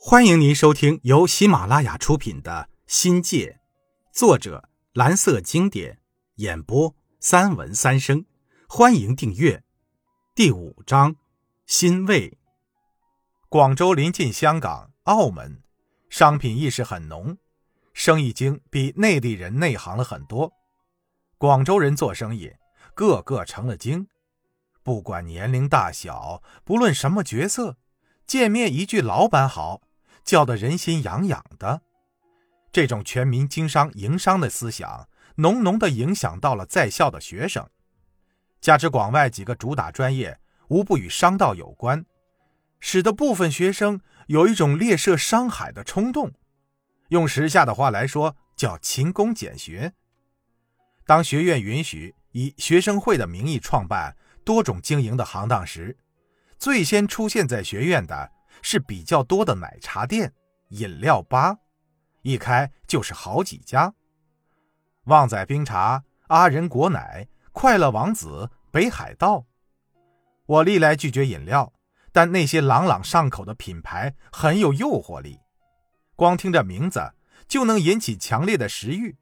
欢迎您收听由喜马拉雅出品的《新界》，作者蓝色经典，演播三文三生。欢迎订阅。第五章：欣慰。广州临近香港、澳门，商品意识很浓，生意经比内地人内行了很多。广州人做生意，个个成了精，不管年龄大小，不论什么角色，见面一句“老板好”。叫得人心痒痒的，这种全民经商营商的思想，浓浓的影响到了在校的学生。加之广外几个主打专业无不与商道有关，使得部分学生有一种猎涉商海的冲动。用时下的话来说，叫勤工俭学。当学院允许以学生会的名义创办多种经营的行当时，最先出现在学院的。是比较多的奶茶店、饮料吧，一开就是好几家。旺仔冰茶、阿仁果奶、快乐王子、北海道。我历来拒绝饮料，但那些朗朗上口的品牌很有诱惑力，光听这名字就能引起强烈的食欲，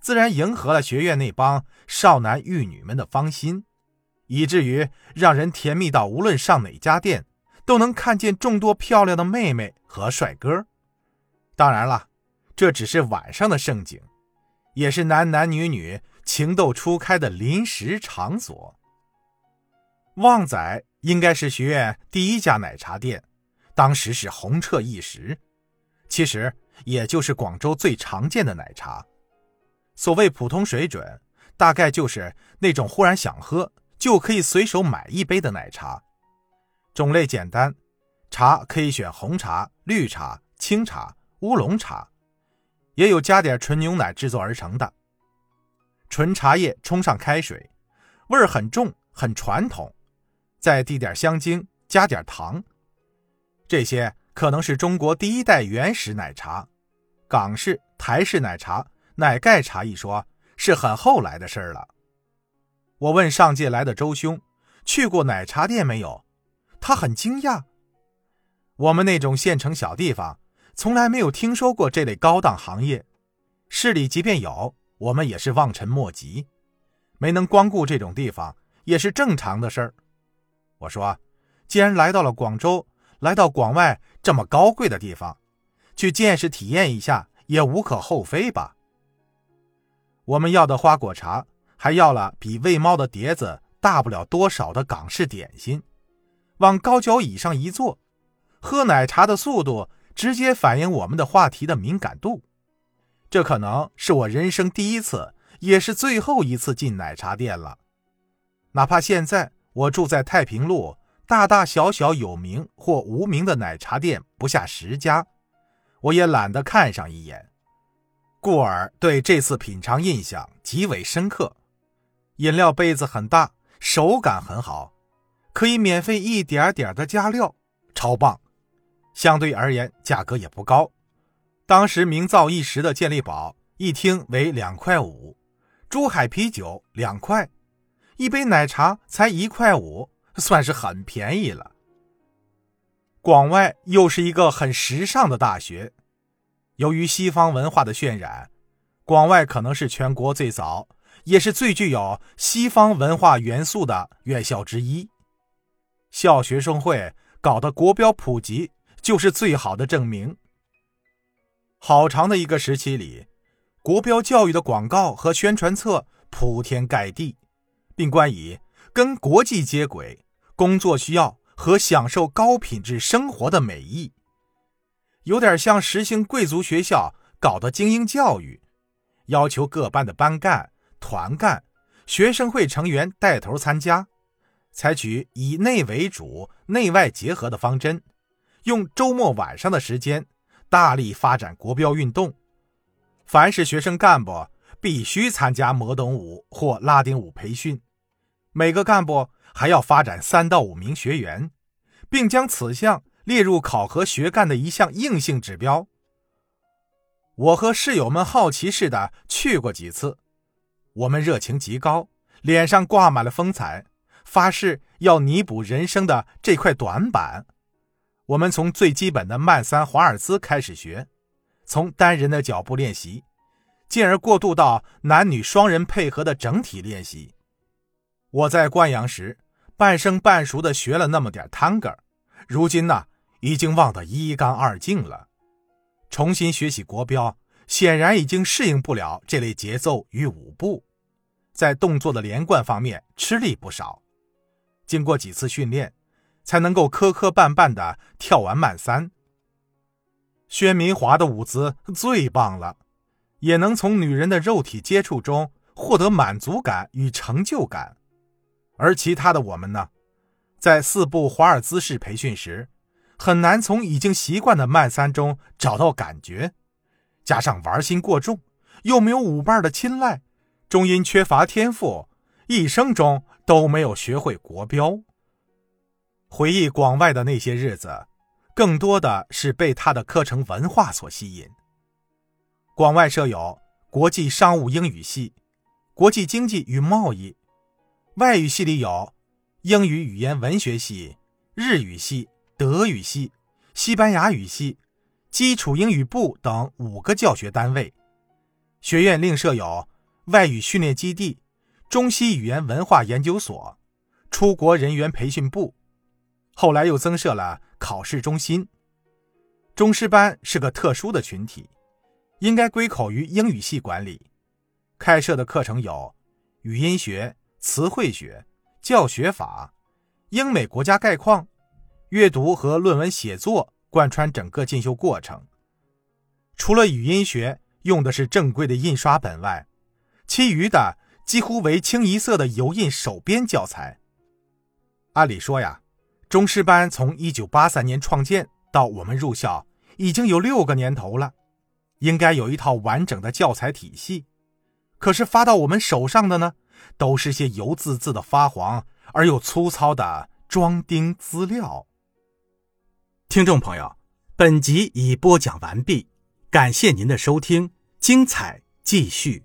自然迎合了学院那帮少男玉女们的芳心，以至于让人甜蜜到无论上哪家店。都能看见众多漂亮的妹妹和帅哥，当然了，这只是晚上的盛景，也是男男女女情窦初开的临时场所。旺仔应该是学院第一家奶茶店，当时是红彻一时。其实也就是广州最常见的奶茶。所谓普通水准，大概就是那种忽然想喝就可以随手买一杯的奶茶。种类简单，茶可以选红茶、绿茶、清茶、乌龙茶，也有加点纯牛奶制作而成的。纯茶叶冲上开水，味儿很重，很传统，再滴点香精，加点糖。这些可能是中国第一代原始奶茶。港式、台式奶茶、奶盖茶一说，是很后来的事儿了。我问上届来的周兄，去过奶茶店没有？他很惊讶，我们那种县城小地方从来没有听说过这类高档行业，市里即便有，我们也是望尘莫及，没能光顾这种地方也是正常的事儿。我说，既然来到了广州，来到广外这么高贵的地方，去见识体验一下也无可厚非吧。我们要的花果茶，还要了比喂猫的碟子大不了多少的港式点心。往高脚椅上一坐，喝奶茶的速度直接反映我们的话题的敏感度。这可能是我人生第一次，也是最后一次进奶茶店了。哪怕现在我住在太平路，大大小小有名或无名的奶茶店不下十家，我也懒得看上一眼。故而对这次品尝印象极为深刻。饮料杯子很大，手感很好。可以免费一点点的加料，超棒。相对而言，价格也不高。当时名噪一时的健力宝一听为两块五，珠海啤酒两块，一杯奶茶才一块五，算是很便宜了。广外又是一个很时尚的大学，由于西方文化的渲染，广外可能是全国最早，也是最具有西方文化元素的院校之一。校学生会搞的国标普及，就是最好的证明。好长的一个时期里，国标教育的广告和宣传册铺天盖地，并冠以跟国际接轨、工作需要和享受高品质生活的美意，有点像实行贵族学校搞的精英教育，要求各班的班干、团干、学生会成员带头参加。采取以内为主、内外结合的方针，用周末晚上的时间大力发展国标运动。凡是学生干部必须参加摩登舞或拉丁舞培训，每个干部还要发展三到五名学员，并将此项列入考核学干的一项硬性指标。我和室友们好奇似的去过几次，我们热情极高，脸上挂满了风采。发誓要弥补人生的这块短板，我们从最基本的慢三华尔兹开始学，从单人的脚步练习，进而过渡到男女双人配合的整体练习。我在灌阳时半生半熟的学了那么点探戈，如今呢已经忘得一干二净了。重新学习国标，显然已经适应不了这类节奏与舞步，在动作的连贯方面吃力不少。经过几次训练。才能够磕磕绊绊的跳完慢三。薛明华的舞姿最棒了，也能从女人的肉体接触中获得满足感与成就感。而其他的我们呢，在四步华尔兹式培训时，很难从已经习惯的慢三中找到感觉，加上玩心过重，又没有舞伴的青睐，终因缺乏天赋，一生中都没有学会国标。回忆广外的那些日子，更多的是被他的课程文化所吸引。广外设有国际商务英语系、国际经济与贸易，外语系里有英语语言文学系、日语系、德语系、西班牙语系、基础英语部等五个教学单位。学院另设有外语训练基地、中西语言文化研究所、出国人员培训部。后来又增设了考试中心。中师班是个特殊的群体，应该归口于英语系管理。开设的课程有语音学、词汇学、教学法、英美国家概况、阅读和论文写作，贯穿整个进修过程。除了语音学用的是正规的印刷本外，其余的几乎为清一色的油印手编教材。按理说呀。中师班从一九八三年创建到我们入校，已经有六个年头了，应该有一套完整的教材体系。可是发到我们手上的呢，都是些油渍渍的发黄而又粗糙的装订资料。听众朋友，本集已播讲完毕，感谢您的收听，精彩继续。